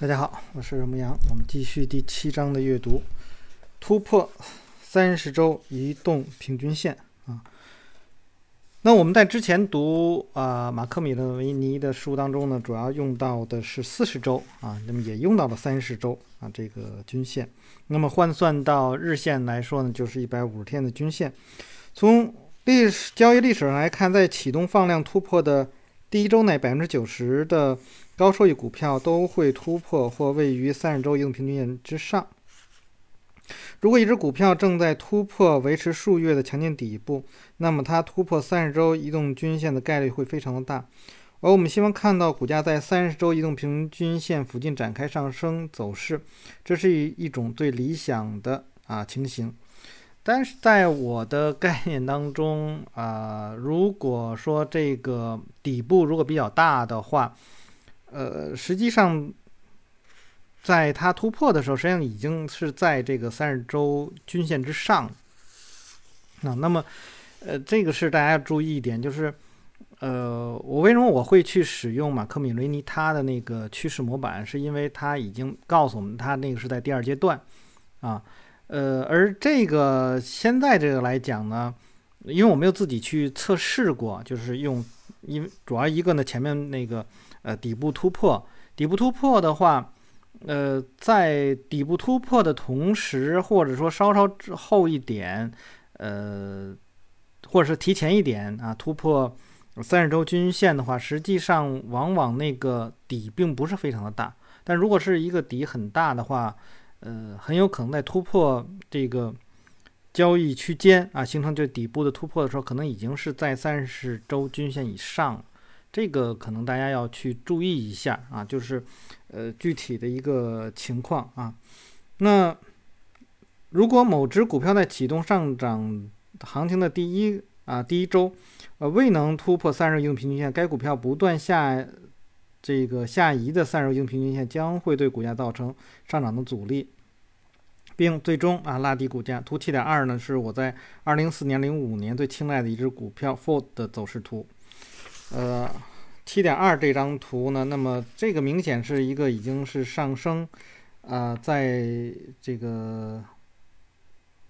大家好，我是牧羊，我们继续第七章的阅读，突破三十周移动平均线啊。那我们在之前读啊马克米勒维尼的书当中呢，主要用到的是四十周啊，那么也用到了三十周啊这个均线。那么换算到日线来说呢，就是一百五十天的均线。从历史交易历史上来看，在启动放量突破的第一周内，百分之九十的高收益股票都会突破或位于三十周移动平均线之上。如果一只股票正在突破维持数月的强劲底部，那么它突破三十周移动均线的概率会非常的大。而我们希望看到股价在三十周移动平均线附近展开上升走势，这是一一种最理想的啊情形。但是在我的概念当中啊，如果说这个底部如果比较大的话，呃，实际上，在它突破的时候，实际上已经是在这个三十周均线之上。啊，那么，呃，这个是大家要注意一点，就是，呃，我为什么我会去使用马克米雷尼他的那个趋势模板，是因为他已经告诉我们，他那个是在第二阶段，啊，呃，而这个现在这个来讲呢，因为我没有自己去测试过，就是用，因为主要一个呢，前面那个。呃，底部突破，底部突破的话，呃，在底部突破的同时，或者说稍稍之后一点，呃，或者是提前一点啊，突破三十周均线的话，实际上往往那个底并不是非常的大。但如果是一个底很大的话，呃，很有可能在突破这个交易区间啊，形成这底部的突破的时候，可能已经是在三十周均线以上了。这个可能大家要去注意一下啊，就是呃具体的一个情况啊。那如果某只股票在启动上涨行情的第一啊第一周，呃未能突破三十移动平均线，该股票不断下这个下移的三十移动平均线将会对股价造成上涨的阻力，并最终啊拉低股价。图七点二呢是我在二零四年、零五年最青睐的一只股票 Ford 的走势图。呃，七点二这张图呢，那么这个明显是一个已经是上升，呃，在这个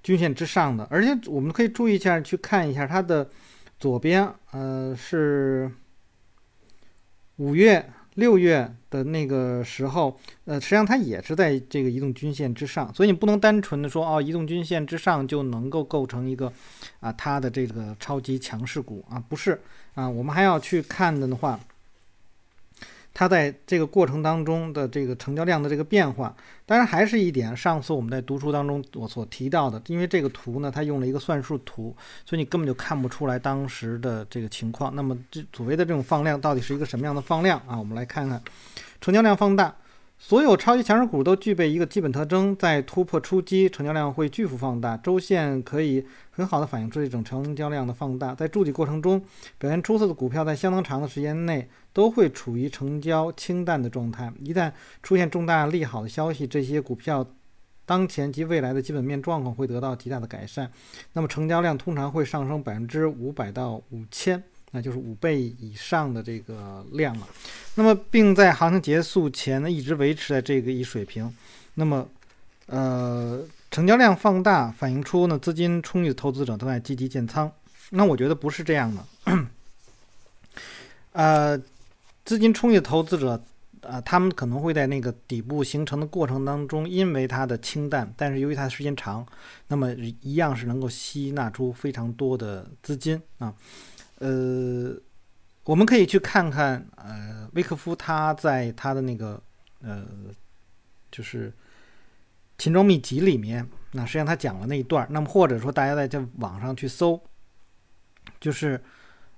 均线之上的，而且我们可以注意一下，去看一下它的左边，呃，是五月。六月的那个时候，呃，实际上它也是在这个移动均线之上，所以你不能单纯的说哦，移动均线之上就能够构成一个啊它的这个超级强势股啊，不是啊，我们还要去看的话。它在这个过程当中的这个成交量的这个变化，当然还是一点，上次我们在读书当中我所提到的，因为这个图呢，它用了一个算术图，所以你根本就看不出来当时的这个情况。那么这所谓的这种放量到底是一个什么样的放量啊？我们来看看，成交量放大。所有超级强势股都具备一个基本特征，在突破初期，成交量会巨幅放大。周线可以很好的反映出这种成交量的放大。在筑底过程中，表现出色的股票在相当长的时间内都会处于成交清淡的状态。一旦出现重大利好的消息，这些股票当前及未来的基本面状况会得到极大的改善。那么，成交量通常会上升百分之五百到五千。那就是五倍以上的这个量了，那么并在行情结束前呢一直维持在这个一水平，那么呃成交量放大反映出呢资金充裕的投资者都在积极建仓，那我觉得不是这样的，呃资金充裕的投资者啊他们可能会在那个底部形成的过程当中，因为它的清淡，但是由于它的时间长，那么一样是能够吸纳出非常多的资金啊。呃，我们可以去看看，呃，威克夫他在他的那个呃，就是《秦州秘籍》里面，那实际上他讲了那一段那么或者说大家在这网上去搜，就是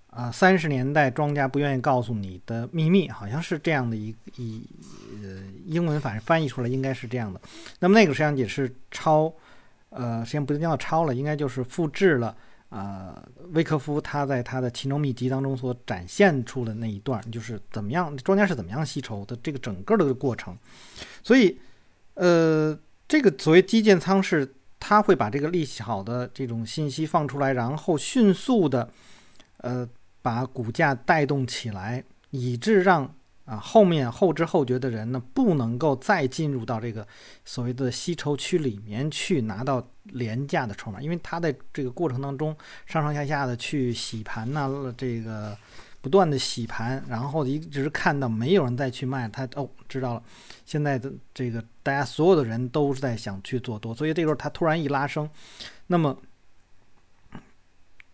啊，三十年代庄家不愿意告诉你的秘密，好像是这样的一一呃英文，反正翻译出来应该是这样的。那么那个实际上也是抄，呃，实际上不一定要抄了，应该就是复制了。啊，威克夫他在他的《秦州秘籍》当中所展现出的那一段，就是怎么样庄家是怎么样吸筹的这个整个的过程。所以，呃，这个所谓基建仓是，他会把这个利息好的这种信息放出来，然后迅速的，呃，把股价带动起来，以致让啊，后面后知后觉的人呢，不能够再进入到这个所谓的吸筹区里面去拿到廉价的筹码，因为他在这个过程当中上上下下的去洗盘呢，这个不断的洗盘，然后一直看到没有人再去卖，他哦知道了，现在的这个大家所有的人都是在想去做多，所以这时候他突然一拉升，那么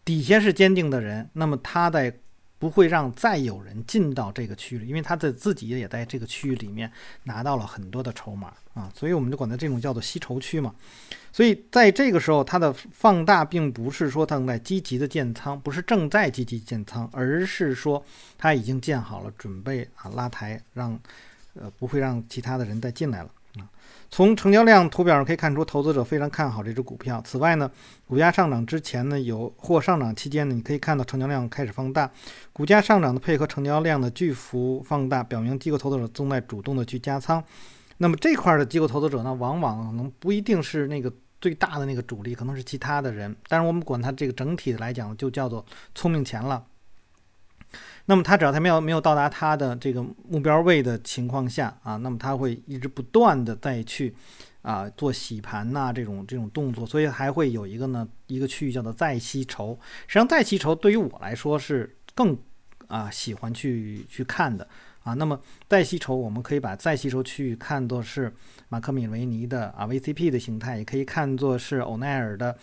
底下是坚定的人，那么他在。不会让再有人进到这个区域，因为他在自己也在这个区域里面拿到了很多的筹码啊，所以我们就管它这种叫做吸筹区嘛。所以在这个时候，它的放大并不是说它正在积极的建仓，不是正在积极建仓，而是说它已经建好了，准备啊拉抬，让呃不会让其他的人再进来了。从成交量图表上可以看出，投资者非常看好这只股票。此外呢，股价上涨之前呢，有或上涨期间呢，你可以看到成交量开始放大。股价上涨的配合成交量的巨幅放大，表明机构投资者正在主动的去加仓。那么这块的机构投资者呢，往往可能不一定是那个最大的那个主力，可能是其他的人。但是我们管它这个整体来讲，就叫做聪明钱了。那么它只要它没有没有到达它的这个目标位的情况下啊，那么它会一直不断的再去啊做洗盘呐这种这种动作，所以还会有一个呢一个区域叫做再吸筹。实际上再吸筹对于我来说是更啊喜欢去去看的啊。那么再吸筹我们可以把再吸筹区域看作是马克米维尼的啊 VCP 的形态，也可以看作是欧奈尔的。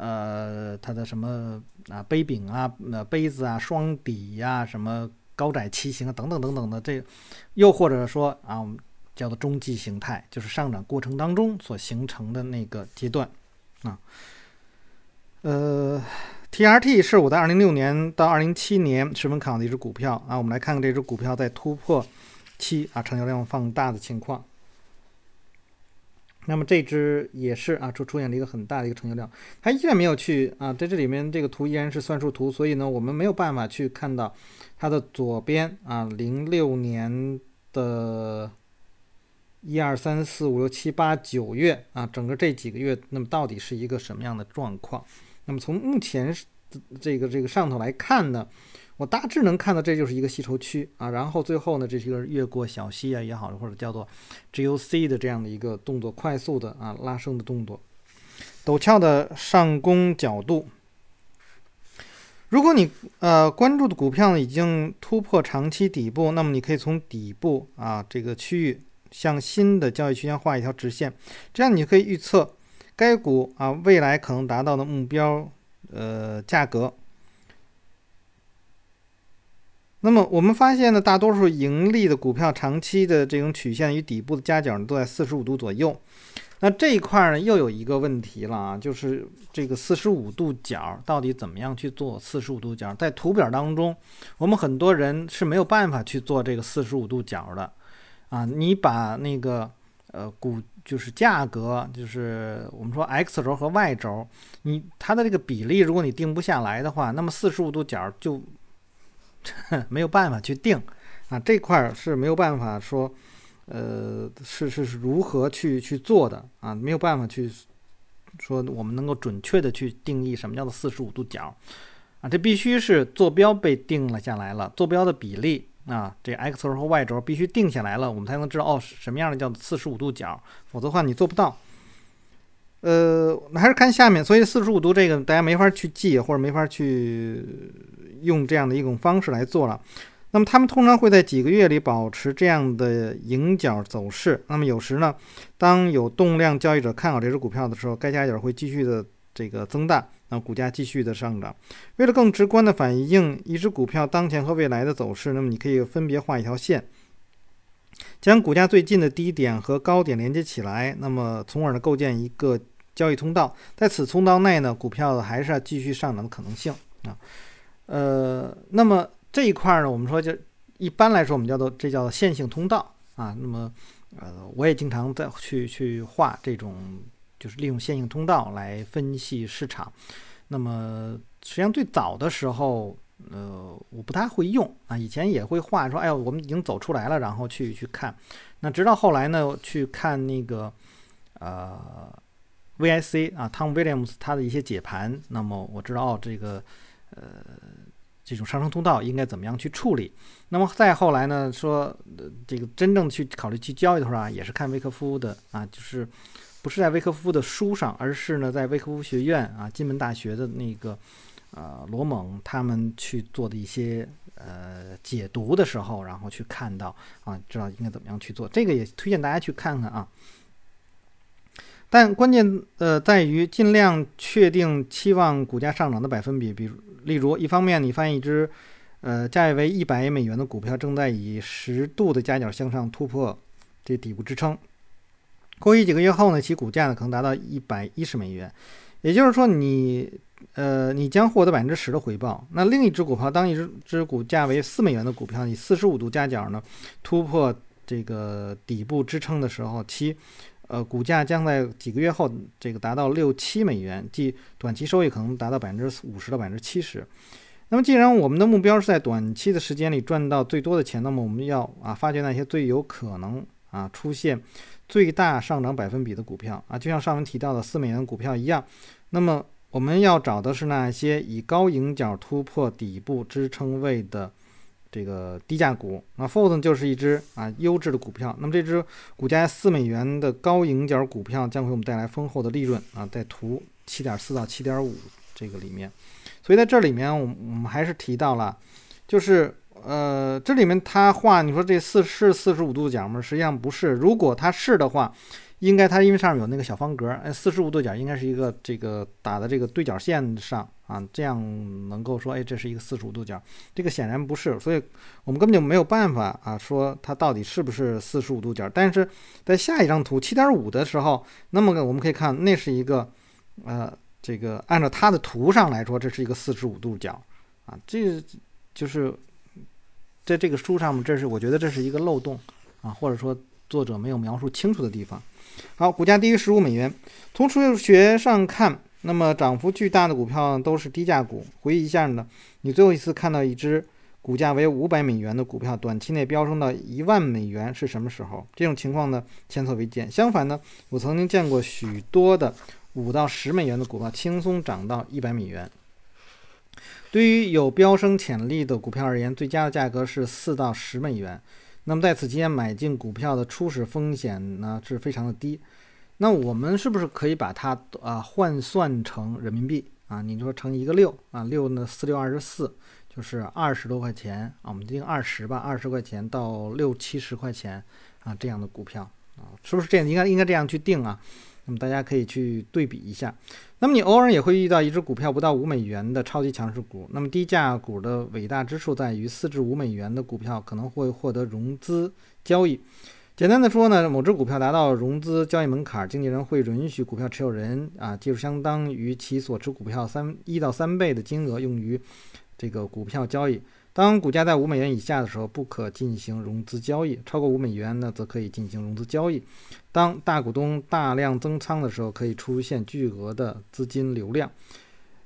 呃，它的什么啊杯柄啊，那杯子啊，双底呀，什么高窄旗形啊，等等等等的，这又或者说啊，我们叫做中继形态，就是上涨过程当中所形成的那个阶段啊。呃，TRT 是我在二零六年到二零七年十分看好的一只股票啊。我们来看看这只股票在突破期啊，成交量放大的情况。那么这只也是啊，出出现了一个很大的一个成交量，它依然没有去啊，在这里面这个图依然是算术图，所以呢，我们没有办法去看到它的左边啊，零六年的一二三四五六七八九月啊，整个这几个月，那么到底是一个什么样的状况？那么从目前这个这个上头来看呢？我大致能看到，这就是一个吸筹区啊，然后最后呢，这是一个越过小溪啊也好，或者叫做 GOC 的这样的一个动作，快速的啊拉升的动作，陡峭的上攻角度。如果你呃关注的股票呢已经突破长期底部，那么你可以从底部啊这个区域向新的交易区间画一条直线，这样你可以预测该股啊未来可能达到的目标呃价格。那么我们发现呢，大多数盈利的股票长期的这种曲线与底部的夹角呢都在四十五度左右。那这一块呢又有一个问题了啊，就是这个四十五度角到底怎么样去做四十五度角？在图表当中，我们很多人是没有办法去做这个四十五度角的啊。你把那个呃股就是价格，就是我们说 X 轴和 Y 轴，你它的这个比例，如果你定不下来的话，那么四十五度角就。没有办法去定啊，这块儿是没有办法说，呃，是是是如何去去做的啊？没有办法去说我们能够准确的去定义什么叫做四十五度角啊？这必须是坐标被定了下来了，坐标的比例啊，这 X 轴和 Y 轴必须定下来了，我们才能知道哦，什么样的叫做四十五度角，否则的话你做不到。呃，还是看下面，所以四十五度这个大家没法去记，或者没法去用这样的一种方式来做了。那么他们通常会在几个月里保持这样的影角走势。那么有时呢，当有动量交易者看好这只股票的时候，该夹角会继续的这个增大，那股价继续的上涨。为了更直观的反映一只股票当前和未来的走势，那么你可以分别画一条线，将股价最近的低点和高点连接起来，那么从而呢构建一个。交易通道在此通道内呢，股票还是要继续上涨的可能性啊。呃，那么这一块呢，我们说就一般来说，我们叫做这叫做线性通道啊。那么呃，我也经常在去去画这种，就是利用线性通道来分析市场。那么实际上最早的时候，呃，我不太会用啊。以前也会画说，哎呦，我们已经走出来了，然后去去看。那直到后来呢，去看那个呃。VIC 啊，Tom Williams 他的一些解盘，那么我知道哦，这个呃，这种上升通道应该怎么样去处理。那么再后来呢，说这个真正去考虑去交易的时候啊，也是看威科夫的啊，就是不是在威科夫的书上，而是呢在威科夫学院啊，金门大学的那个呃罗蒙他们去做的一些呃解读的时候，然后去看到啊，知道应该怎么样去做。这个也推荐大家去看看啊。但关键呃在于尽量确定期望股价上涨的百分比，比如例如一方面你发现一只呃价位为一百美元的股票正在以十度的夹角向上突破这底部支撑，过去几个月后呢，其股价呢可能达到一百一十美元，也就是说你呃你将获得百分之十的回报。那另一只股票当一只只股价为四美元的股票以四十五度夹角呢突破这个底部支撑的时候，其呃，股价将在几个月后这个达到六七美元，即短期收益可能达到百分之五十到百分之七十。那么，既然我们的目标是在短期的时间里赚到最多的钱，那么我们要啊发掘那些最有可能啊出现最大上涨百分比的股票啊，就像上文提到的四美元股票一样。那么我们要找的是那些以高迎角突破底部支撑位的。这个低价股，那 Fold 就是一只啊优质的股票。那么这只股价四美元的高盈角股票将给我们带来丰厚的利润啊，在图七点四到七点五这个里面。所以在这里面，我我们还是提到了，就是呃这里面它画你说这四是四十五度角吗？实际上不是。如果它是的话。应该它因为上面有那个小方格，哎，四十五度角应该是一个这个打的这个对角线上啊，这样能够说，哎，这是一个四十五度角。这个显然不是，所以我们根本就没有办法啊，说它到底是不是四十五度角。但是在下一张图七点五的时候，那么我们可以看，那是一个呃，这个按照它的图上来说，这是一个四十五度角啊，这就是在这个书上面，这是我觉得这是一个漏洞啊，或者说作者没有描述清楚的地方。好，股价低于十五美元。从数学上看，那么涨幅巨大的股票都是低价股。回忆一下呢，你最后一次看到一只股价为五百美元的股票短期内飙升到一万美元是什么时候？这种情况呢，前所未见。相反呢，我曾经见过许多的五到十美元的股票轻松涨到一百美元。对于有飙升潜力的股票而言，最佳的价格是四到十美元。那么在此期间买进股票的初始风险呢是非常的低，那我们是不是可以把它啊换算成人民币啊？你说乘一个六啊，六呢四六二十四，就是二十多块钱啊，我们定二十吧，二十块钱到六七十块钱啊这样的股票啊，是不是这样？应该应该这样去定啊？那么大家可以去对比一下。那么你偶尔也会遇到一只股票不到五美元的超级强势股。那么低价股的伟大之处在于，四至五美元的股票可能会获得融资交易。简单的说呢，某只股票达到融资交易门槛，经纪人会允许股票持有人啊，借出相当于其所持股票三一到三倍的金额用于这个股票交易。当股价在五美元以下的时候，不可进行融资交易；超过五美元呢，则可以进行融资交易。当大股东大量增仓的时候，可以出现巨额的资金流量。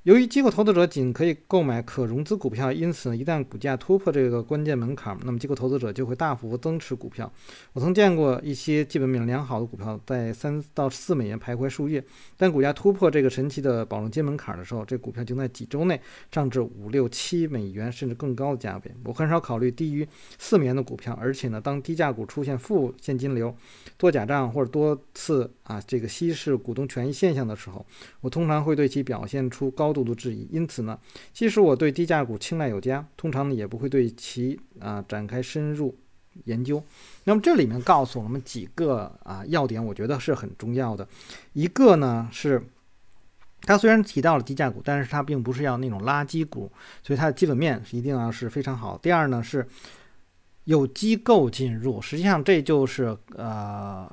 由于机构投资者仅可以购买可融资股票，因此，一旦股价突破这个关键门槛，那么机构投资者就会大幅增持股票。我曾见过一些基本面良好的股票在三到四美元徘徊数月，但股价突破这个神奇的保证金门槛的时候，这股票就在几周内上至五六七美元甚至更高的价位。我很少考虑低于四美元的股票，而且呢，当低价股出现负现金流、多假账或者多次啊这个稀释股东权益现象的时候，我通常会对其表现出高。度度质疑，因此呢，即使我对低价股青睐有加，通常呢也不会对其啊展开深入研究。那么这里面告诉我们几个啊要点，我觉得是很重要的。一个呢是，它虽然提到了低价股，但是它并不是要那种垃圾股，所以它的基本面一定要是非常好。第二呢是有机构进入，实际上这就是呃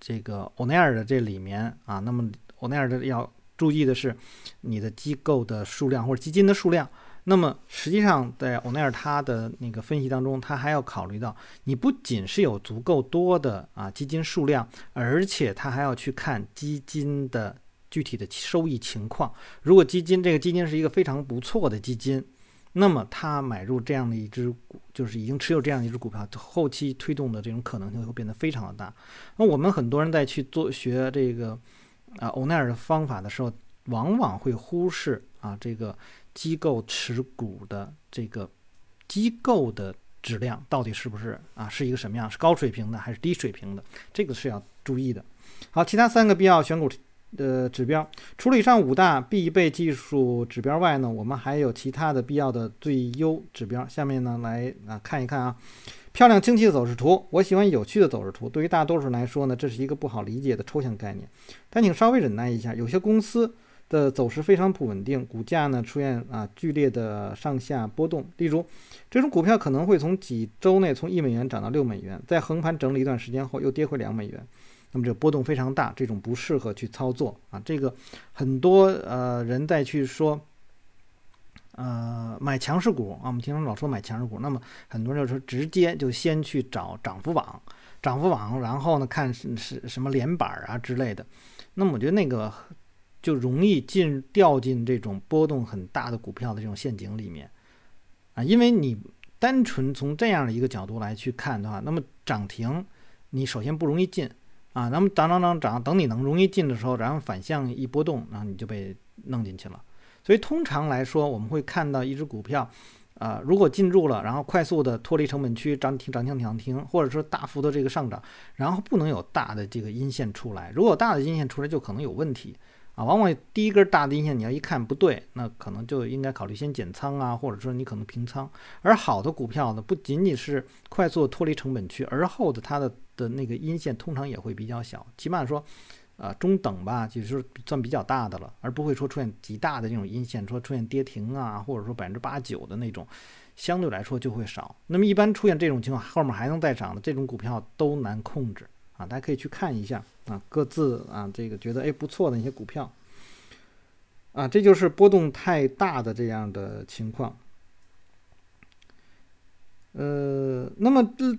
这个欧奈尔的这里面啊，那么欧奈尔的要。注意的是，你的机构的数量或者基金的数量。那么实际上，在欧奈尔他的那个分析当中，他还要考虑到，你不仅是有足够多的啊基金数量，而且他还要去看基金的具体的收益情况。如果基金这个基金是一个非常不错的基金，那么他买入这样的一只股，就是已经持有这样一只股票，后期推动的这种可能性会变得非常的大。那我们很多人在去做学这个。啊，欧奈尔的方法的时候，往往会忽视啊这个机构持股的这个机构的质量到底是不是啊是一个什么样，是高水平的还是低水平的，这个是要注意的。好，其他三个必要选股的指标，除了以上五大必备技术指标外呢，我们还有其他的必要的最优指标。下面呢来啊看一看啊。漂亮清晰的走势图，我喜欢有趣的走势图。对于大多数人来说呢，这是一个不好理解的抽象概念。但请稍微忍耐一下，有些公司的走势非常不稳定，股价呢出现啊剧烈的上下波动。例如，这种股票可能会从几周内从一美元涨到六美元，在横盘整理一段时间后又跌回两美元。那么这波动非常大，这种不适合去操作啊。这个很多呃人在去说。呃，买强势股啊，我们经常老说买强势股，那么很多人就说直接就先去找涨幅榜，涨幅榜，然后呢看是是什么连板啊之类的，那么我觉得那个就容易进掉进这种波动很大的股票的这种陷阱里面啊，因为你单纯从这样的一个角度来去看的话，那么涨停你首先不容易进啊，那么涨涨涨涨，等你能容易进的时候，然后反向一波动，然后你就被弄进去了。所以通常来说，我们会看到一只股票，啊，如果进入了，然后快速的脱离成本区，涨停涨停涨停，或者说大幅的这个上涨，然后不能有大的这个阴线出来。如果大的阴线出来，就可能有问题啊。往往第一根大的阴线，你要一看不对，那可能就应该考虑先减仓啊，或者说你可能平仓。而好的股票呢，不仅仅是快速脱离成本区，而后的它的的那个阴线通常也会比较小，起码说。啊，中等吧，就是算比较大的了，而不会说出现极大的这种阴线，说出现跌停啊，或者说百分之八九的那种，相对来说就会少。那么一般出现这种情况，后面还能再涨的这种股票都难控制啊，大家可以去看一下啊，各自啊这个觉得哎不错的一些股票啊，这就是波动太大的这样的情况。呃，那么这。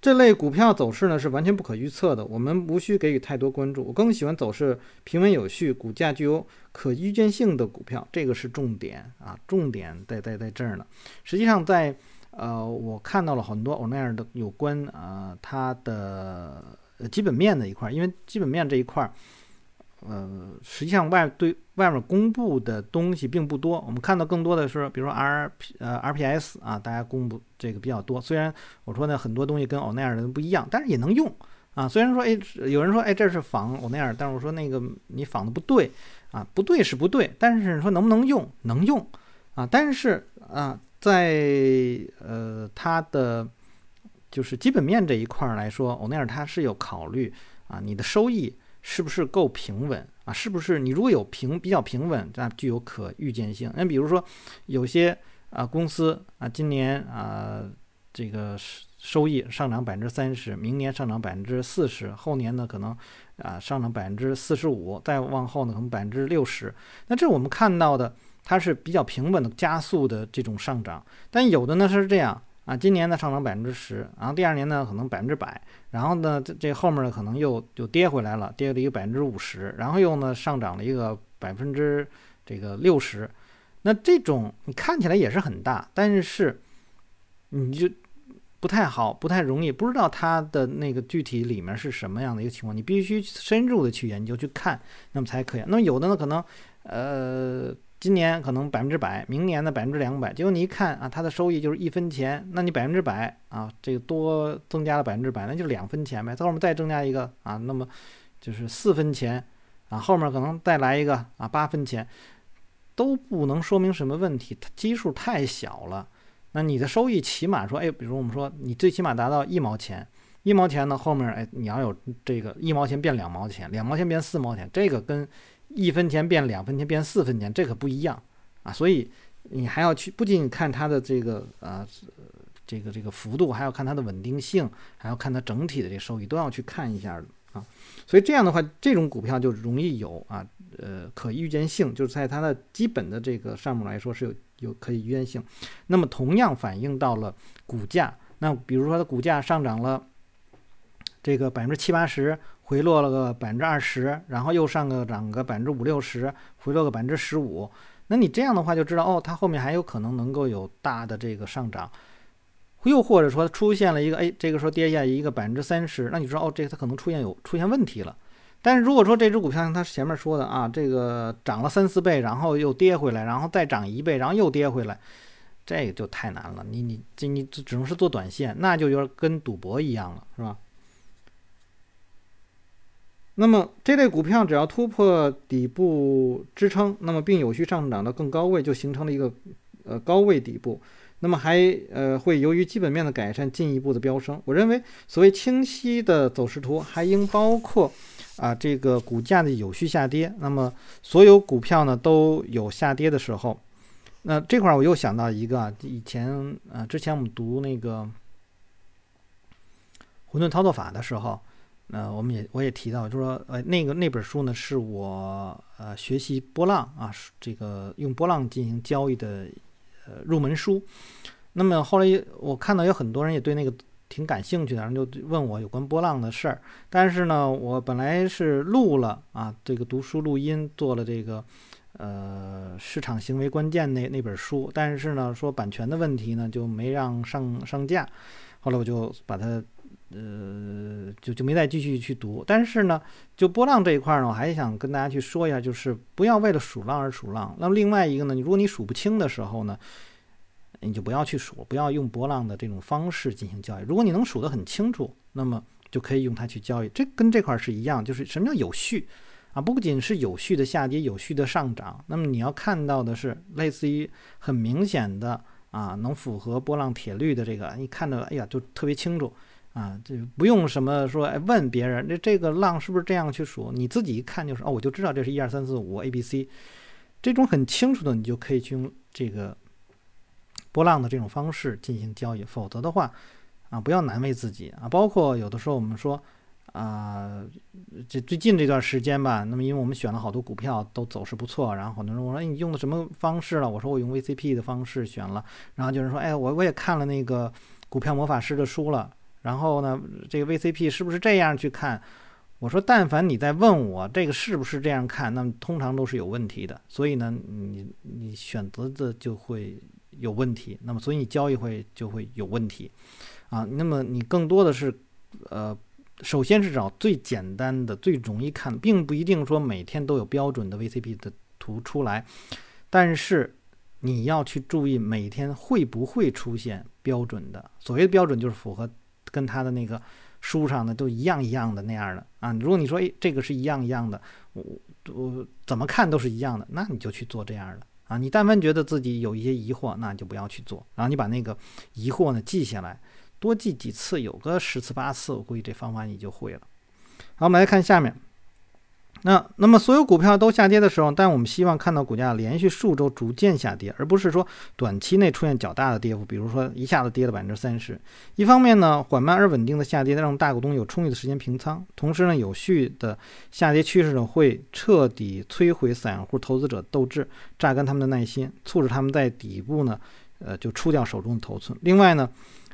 这类股票走势呢是完全不可预测的，我们无需给予太多关注。我更喜欢走势平稳有序、股价具有可预见性的股票，这个是重点啊，重点在在在这儿呢。实际上，在呃，我看到了很多欧奈尔的有关啊它的基本面的一块，因为基本面这一块。呃，实际上外对外面公布的东西并不多，我们看到更多的是，比如说 R P 呃 R P S 啊，大家公布这个比较多。虽然我说呢很多东西跟欧奈尔的不一样，但是也能用啊。虽然说哎，有人说哎这是仿欧奈尔，但是我说那个你仿的不对啊，不对是不对，但是说能不能用能用啊？但是啊，在呃它的就是基本面这一块来说，欧奈尔它是有考虑啊你的收益。是不是够平稳啊？是不是你如果有平比较平稳，那具有可预见性？那比如说有些啊公司啊，今年啊这个收益上涨百分之三十，明年上涨百分之四十，后年呢可能啊上涨百分之四十五，再往后呢可能百分之六十。那这我们看到的它是比较平稳的加速的这种上涨，但有的呢是这样。啊，今年呢上涨百分之十，然后第二年呢可能百分之百，然后呢这这后面呢可能又又跌回来了，跌了一个百分之五十，然后又呢上涨了一个百分之这个六十，那这种你看起来也是很大，但是你就不太好，不太容易，不知道它的那个具体里面是什么样的一个情况，你必须深入的去研究去看，那么才可以。那么有的呢可能呃。今年可能百分之百，明年呢百分之两百，结果你一看啊，它的收益就是一分钱，那你百分之百啊，这个多增加了百分之百，那就两分钱呗。后面再增加一个啊，那么就是四分钱啊，后面可能再来一个啊八分钱，都不能说明什么问题，它基数太小了。那你的收益起码说，哎，比如我们说你最起码达到一毛钱，一毛钱呢后面哎你要有这个一毛钱变两毛钱，两毛钱变四毛钱，这个跟。一分钱变两分钱变四分钱，这可不一样啊！所以你还要去不仅看它的这个呃这个这个幅度，还要看它的稳定性，还要看它整体的这个收益，都要去看一下的啊！所以这样的话，这种股票就容易有啊呃可预见性，就是在它的基本的这个上面来说是有有可以预见性。那么同样反映到了股价，那比如说它股价上涨了这个百分之七八十。回落了个百分之二十，然后又上个涨个百分之五六十，回落个百分之十五。那你这样的话就知道，哦，它后面还有可能能够有大的这个上涨，又或者说出现了一个，哎，这个时候跌下一个百分之三十，那你说，哦，这个它可能出现有出现问题了。但是如果说这只股票像它前面说的啊，这个涨了三四倍，然后又跌回来，然后再涨一倍，然后又跌回来，这个就太难了。你你这你只能是做短线，那就有点跟赌博一样了，是吧？那么这类股票只要突破底部支撑，那么并有序上涨到更高位，就形成了一个呃高位底部。那么还呃会由于基本面的改善进一步的飙升。我认为所谓清晰的走势图还应包括啊这个股价的有序下跌。那么所有股票呢都有下跌的时候。那这块儿我又想到一个啊，以前啊之前我们读那个混沌操作法的时候。呃，我们也我也提到，就是说，呃，那个那本书呢，是我呃学习波浪啊，这个用波浪进行交易的呃入门书。那么后来我看到有很多人也对那个挺感兴趣的，然后就问我有关波浪的事儿。但是呢，我本来是录了啊这个读书录音，做了这个呃市场行为关键那那本书，但是呢，说版权的问题呢，就没让上上架。后来我就把它。呃，就就没再继续去读。但是呢，就波浪这一块呢，我还想跟大家去说一下，就是不要为了数浪而数浪。那么另外一个呢，如果你数不清的时候呢，你就不要去数，不要用波浪的这种方式进行交易。如果你能数得很清楚，那么就可以用它去交易。这跟这块是一样，就是什么叫有序啊？不仅是有序的下跌，有序的上涨。那么你要看到的是类似于很明显的啊，能符合波浪铁律的这个，你看着哎呀，就特别清楚。啊，这不用什么说，哎，问别人，这这个浪是不是这样去数？你自己一看就是，哦，我就知道这是一二三四五 A B C，这种很清楚的，你就可以去用这个波浪的这种方式进行交易。否则的话，啊，不要难为自己啊。包括有的时候我们说，啊，这最近这段时间吧，那么因为我们选了好多股票都走势不错，然后很多人我说，哎，你用的什么方式了？我说我用 V C P 的方式选了，然后就是说，哎，我我也看了那个股票魔法师的书了。然后呢，这个 VCP 是不是这样去看？我说，但凡你在问我这个是不是这样看，那么通常都是有问题的。所以呢，你你选择的就会有问题。那么，所以你交易会就会有问题啊。那么你更多的是，呃，首先是找最简单的、最容易看，并不一定说每天都有标准的 VCP 的图出来，但是你要去注意每天会不会出现标准的。所谓的标准就是符合。跟他的那个书上的都一样一样的那样的啊，如果你说诶这个是一样一样的，我我怎么看都是一样的，那你就去做这样的啊。你但凡觉得自己有一些疑惑，那你就不要去做。然后你把那个疑惑呢记下来，多记几次，有个十次八次，我估计这方法你就会了。好，我们来看下面。那那么所有股票都下跌的时候，但我们希望看到股价连续数周逐渐下跌，而不是说短期内出现较大的跌幅，比如说一下子跌了百分之三十。一方面呢，缓慢而稳定的下跌让大股东有充裕的时间平仓；同时呢，有序的下跌趋势呢会彻底摧毁散户投资者斗志，榨干他们的耐心，促使他们在底部呢，呃，就出掉手中的头寸。另外呢，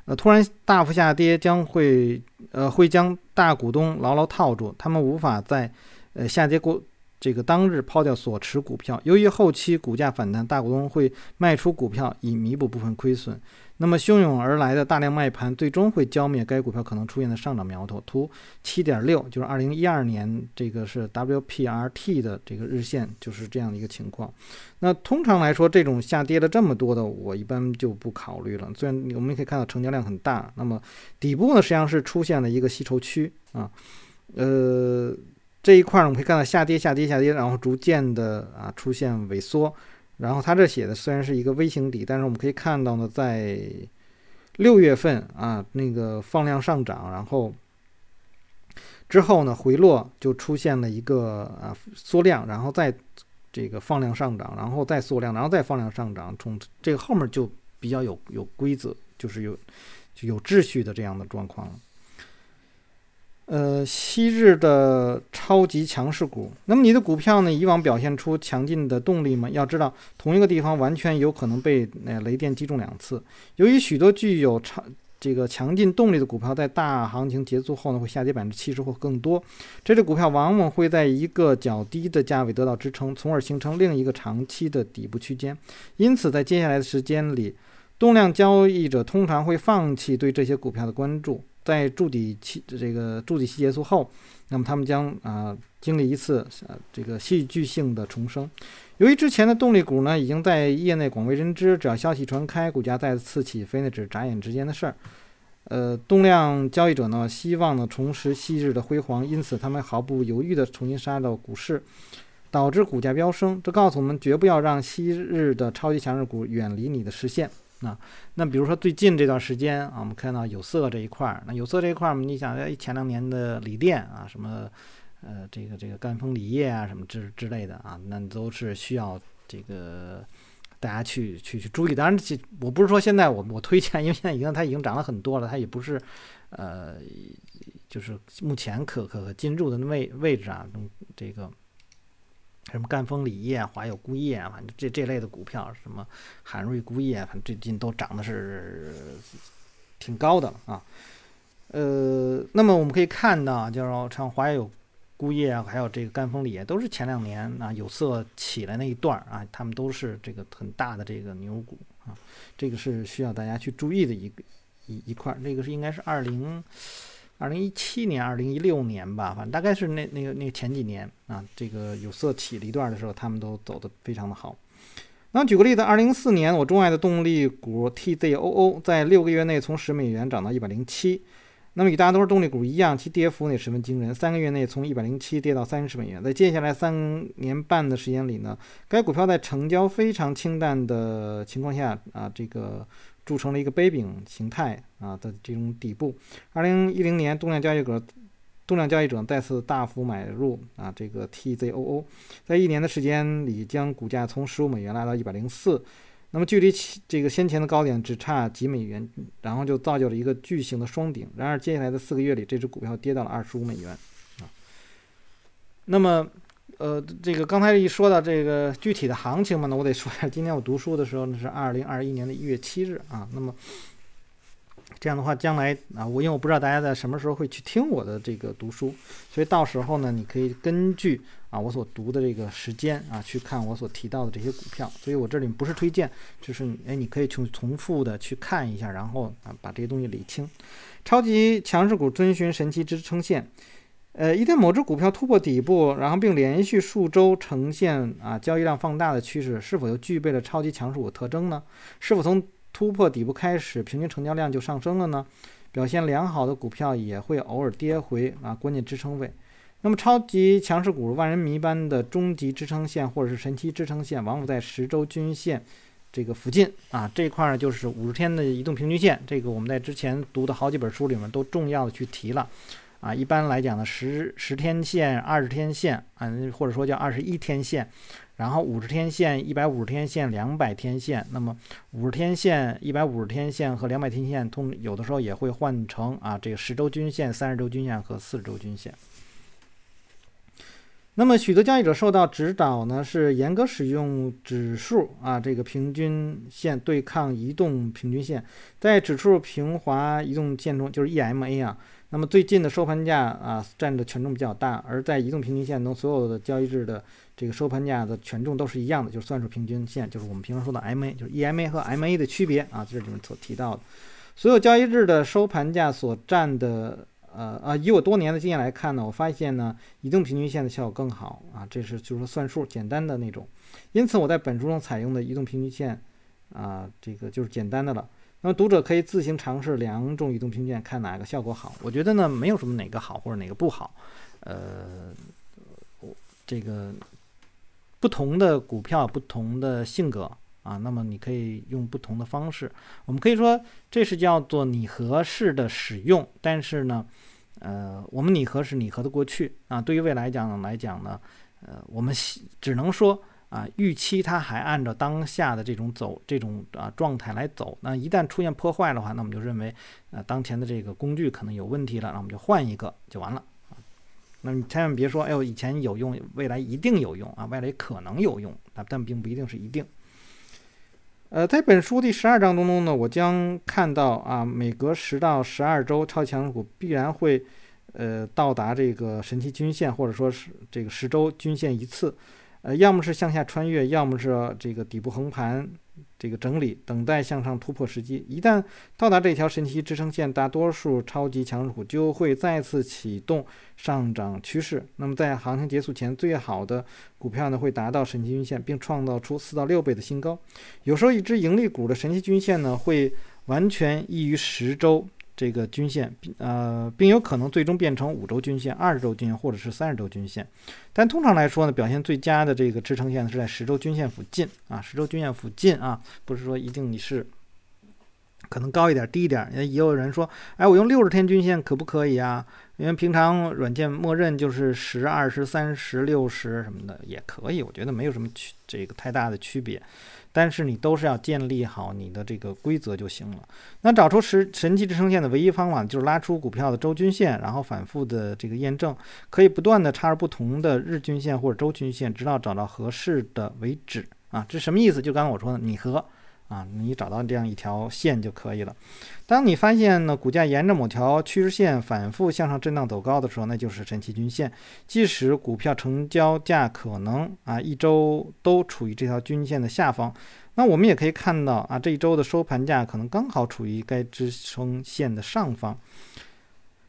呃，突然大幅下跌将会呃会将大股东牢牢套住，他们无法在呃，下跌过这个当日抛掉所持股票，由于后期股价反弹，大股东会卖出股票以弥补部分亏损。那么汹涌而来的大量卖盘最终会浇灭该股票可能出现的上涨苗头。图七点六就是二零一二年这个是 WPRT 的这个日线，就是这样的一个情况。那通常来说，这种下跌了这么多的，我一般就不考虑了。虽然我们可以看到成交量很大，那么底部呢实际上是出现了一个吸筹区啊，呃。这一块呢，我们可以看到下跌、下跌、下跌，然后逐渐的啊出现萎缩。然后它这写的虽然是一个 V 型底，但是我们可以看到呢，在六月份啊那个放量上涨，然后之后呢回落就出现了一个啊缩量，然后再这个放量上涨，然后再缩量，然后再放量上涨，从这个后面就比较有有规则，就是有就有秩序的这样的状况了。呃，昔日的超级强势股，那么你的股票呢？以往表现出强劲的动力吗？要知道，同一个地方完全有可能被那雷电击中两次。由于许多具有超这个强劲动力的股票，在大行情结束后呢，会下跌百分之七十或更多。这类股票往往会在一个较低的价位得到支撑，从而形成另一个长期的底部区间。因此，在接下来的时间里，动量交易者通常会放弃对这些股票的关注。在筑底期这个筑底期结束后，那么他们将啊经历一次呃这个戏剧性的重生。由于之前的动力股呢已经在业内广为人知，只要消息传开，股价再次起飞，那只眨眼之间的事儿。呃，动量交易者呢希望呢重拾昔日的辉煌，因此他们毫不犹豫地重新杀到股市，导致股价飙升。这告诉我们，绝不要让昔日的超级强势股远离你的视线。那，那比如说最近这段时间啊，我们看到有色这一块儿，那有色这一块儿，你想在，前两年的锂电啊，什么，呃，这个这个赣锋锂业啊，什么之之类的啊，那都是需要这个大家去去去注意。当然，我不是说现在我我推荐，因为现在已经它已经涨了很多了，它也不是呃，就是目前可可可进入的位位置啊，这个。什么赣锋锂业、华友钴业，反正这这类的股票，什么韩瑞钴业，反正最近都涨的是挺高的啊。呃，那么我们可以看到，就是像华友钴业啊还有这个赣锋锂业，都是前两年啊有色起来那一段啊，他们都是这个很大的这个牛股啊，这个是需要大家去注意的一个一一块，那个是应该是二零。二零一七年、二零一六年吧，反正大概是那那个那个前几年啊，这个有色起了一段的时候，他们都走得非常的好。那举个例子，二零一四年我钟爱的动力股 TZOO 在六个月内从十美元涨到一百零七，那么与大多数动力股一样，其跌幅也十分惊人，三个月内从一百零七跌到三十美元。在接下来三年半的时间里呢，该股票在成交非常清淡的情况下啊，这个。铸成了一个杯柄形态啊的这种底部。二零一零年，动量交易者动量交易者再次大幅买入啊这个 TZOO，在一年的时间里将股价从十五美元拉到一百零四，那么距离这个先前的高点只差几美元，然后就造就了一个巨型的双顶。然而接下来的四个月里，这只股票跌到了二十五美元啊。那么。呃，这个刚才一说到这个具体的行情嘛，那我得说一下。今天我读书的时候呢是二零二一年的一月七日啊。那么这样的话，将来啊，我因为我不知道大家在什么时候会去听我的这个读书，所以到时候呢，你可以根据啊我所读的这个时间啊去看我所提到的这些股票。所以我这里不是推荐，就是哎，你可以去重复的去看一下，然后啊把这些东西理清。超级强势股遵循神奇支撑线。呃，一旦某只股票突破底部，然后并连续数周呈现啊交易量放大的趋势，是否又具备了超级强势股特征呢？是否从突破底部开始，平均成交量就上升了呢？表现良好的股票也会偶尔跌回啊关键支撑位。那么，超级强势股万人迷般的终极支撑线或者是神奇支撑线，往往在十周均线这个附近啊这一块呢，就是五十天的移动平均线。这个我们在之前读的好几本书里面都重要的去提了。啊，一般来讲呢，十十天线、二十天线啊，或者说叫二十一天线，然后五十天线、一百五十天线、两百天线。那么五十天线、一百五十天线和两百天线，通有的时候也会换成啊，这个十周均线、三十周均线和四十周均线。那么许多交易者受到指导呢，是严格使用指数啊，这个平均线对抗移动平均线，在指数平滑移动线中，就是 EMA 啊。那么最近的收盘价啊，占的权重比较大，而在移动平均线中，所有的交易日的这个收盘价的权重都是一样的，就是算出平均线，就是我们平常说的 MA，就是 EMA 和 MA 的区别啊，这里面所提到的。所有交易日的收盘价所占的，呃呃，以我多年的经验来看呢，我发现呢，移动平均线的效果更好啊，这是就是说算数简单的那种。因此我在本书中采用的移动平均线啊，这个就是简单的了。那么读者可以自行尝试两种移动平卷，看哪个效果好。我觉得呢，没有什么哪个好或者哪个不好，呃，这个不同的股票、不同的性格啊，那么你可以用不同的方式。我们可以说这是叫做拟合式的使用，但是呢，呃，我们拟合是拟合的过去啊，对于未来讲来讲呢，呃，我们只能说。啊，预期它还按照当下的这种走这种啊状态来走，那一旦出现破坏的话，那我们就认为，呃，当前的这个工具可能有问题了，那我们就换一个就完了。那你千万别说，哎呦，以前有用，未来一定有用啊，未来可能有用啊，但并不一定是一定。呃，在本书第十二章当中呢，我将看到啊，每隔十到十二周，超强股必然会呃到达这个神奇均线，或者说是这个十周均线一次。呃，要么是向下穿越，要么是这个底部横盘这个整理，等待向上突破时机。一旦到达这条神奇支撑线，大多数超级强势股就会再次启动上涨趋势。那么在行情结束前，最好的股票呢会达到神奇均线，并创造出四到六倍的新高。有时候一只盈利股的神奇均线呢会完全异于十周。这个均线，呃，并有可能最终变成五周均线、二十周均线或者是三十周均线。但通常来说呢，表现最佳的这个支撑线是在十周均线附近啊，十周均线附近啊，不是说一定你是可能高一点、低一点。也有人说，哎，我用六十天均线可不可以啊？因为平常软件默认就是十、二十、三十、六十什么的也可以，我觉得没有什么区这个太大的区别。但是你都是要建立好你的这个规则就行了。那找出神神奇支撑线的唯一方法就是拉出股票的周均线，然后反复的这个验证，可以不断的插入不同的日均线或者周均线，直到找到合适的为止。啊，这什么意思？就刚刚我说的，你和。啊，你找到这样一条线就可以了。当你发现呢，股价沿着某条趋势线反复向上震荡走高的时候，那就是神奇均线。即使股票成交价可能啊一周都处于这条均线的下方，那我们也可以看到啊这一周的收盘价可能刚好处于该支撑线的上方。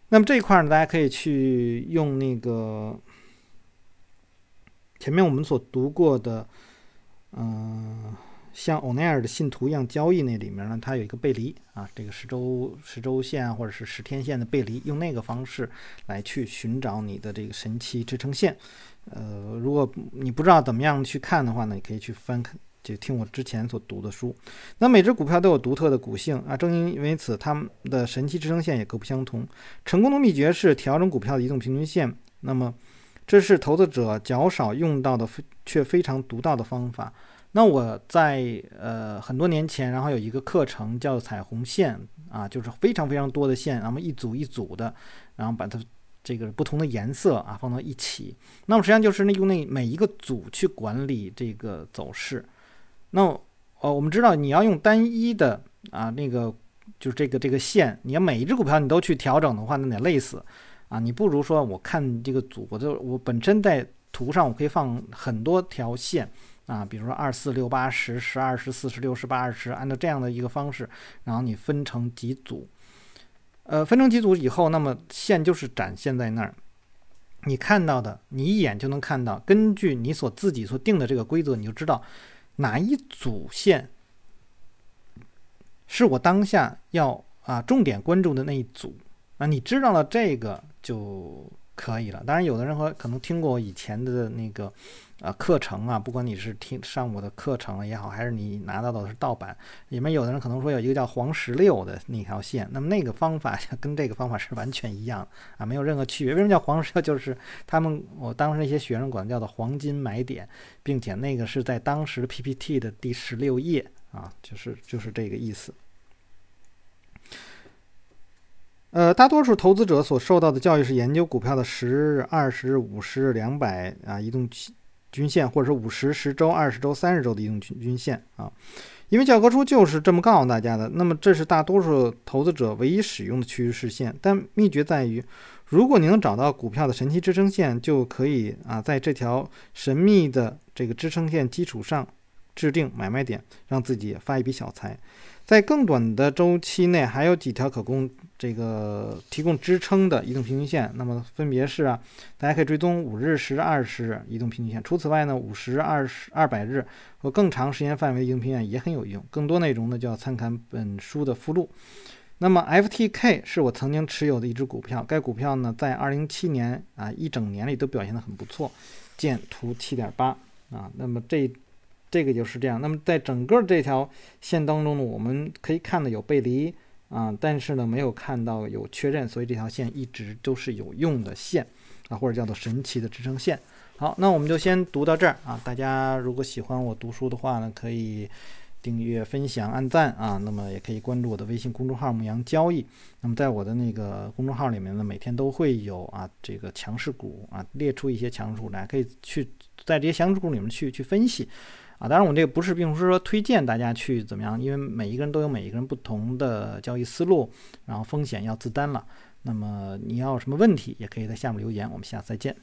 那么这一块呢，大家可以去用那个前面我们所读过的，嗯。像欧奈尔的信徒一样交易那里面呢，它有一个背离啊，这个十周十周线或者是十天线的背离，用那个方式来去寻找你的这个神奇支撑线。呃，如果你不知道怎么样去看的话呢，你可以去翻看，就听我之前所读的书。那每只股票都有独特的股性啊，正因为此，它们的神奇支撑线也各不相同。成功的秘诀是调整股票的移动平均线。那么，这是投资者较少用到的，非却非常独到的方法。那我在呃很多年前，然后有一个课程叫彩虹线啊，就是非常非常多的线，然后一组一组的，然后把它这个不同的颜色啊放到一起。那么实际上就是那用那每一个组去管理这个走势。那哦，我们知道你要用单一的啊那个就是这个这个线，你要每一只股票你都去调整的话，那得累死啊！你不如说我看这个组，我就我本身在图上我可以放很多条线。啊，比如说二四六八十十二十四十六十八二十，按照这样的一个方式，然后你分成几组，呃，分成几组以后，那么线就是展现在那儿，你看到的，你一眼就能看到。根据你所自己所定的这个规则，你就知道哪一组线是我当下要啊重点关注的那一组啊。你知道了这个就可以了。当然，有的人和可能听过我以前的那个。啊，课程啊，不管你是听上我的课程也好，还是你拿到的是盗版，里面有的人可能说有一个叫黄石六的那条线，那么那个方法跟这个方法是完全一样啊，没有任何区别。为什么叫黄石榴？就是他们我当时那些学生管叫做黄金买点，并且那个是在当时 PPT 的第十六页啊，就是就是这个意思。呃，大多数投资者所受到的教育是研究股票的十、二十、五十、两百啊移动均线，或者是五十、十周、二十周、三十周的移动均均线啊，因为教科书就是这么告诉大家的。那么这是大多数投资者唯一使用的趋势线。但秘诀在于，如果你能找到股票的神奇支撑线，就可以啊，在这条神秘的这个支撑线基础上制定买卖点，让自己发一笔小财。在更短的周期内，还有几条可供这个提供支撑的移动平均线。那么分别是啊，大家可以追踪五日、十、二十移动平均线。除此外呢，五十、二十、二百日和更长时间范围的移动平均线也很有用。更多内容呢，就要参看本书的附录。那么 FTK 是我曾经持有的一只股票，该股票呢，在二零一七年啊一整年里都表现得很不错。见图七点八啊。那么这。这个就是这样。那么在整个这条线当中呢，我们可以看到有背离啊，但是呢没有看到有确认，所以这条线一直都是有用的线啊，或者叫做神奇的支撑线。好，那我们就先读到这儿啊。大家如果喜欢我读书的话呢，可以订阅、分享、按赞啊。那么也可以关注我的微信公众号“牧羊交易”。那么在我的那个公众号里面呢，每天都会有啊这个强势股啊，列出一些强势股来，可以去在这些强势股里面去去分析。啊，当然我这个不是，并不是说推荐大家去怎么样，因为每一个人都有每一个人不同的交易思路，然后风险要自担了。那么你要有什么问题，也可以在下面留言，我们下次再见。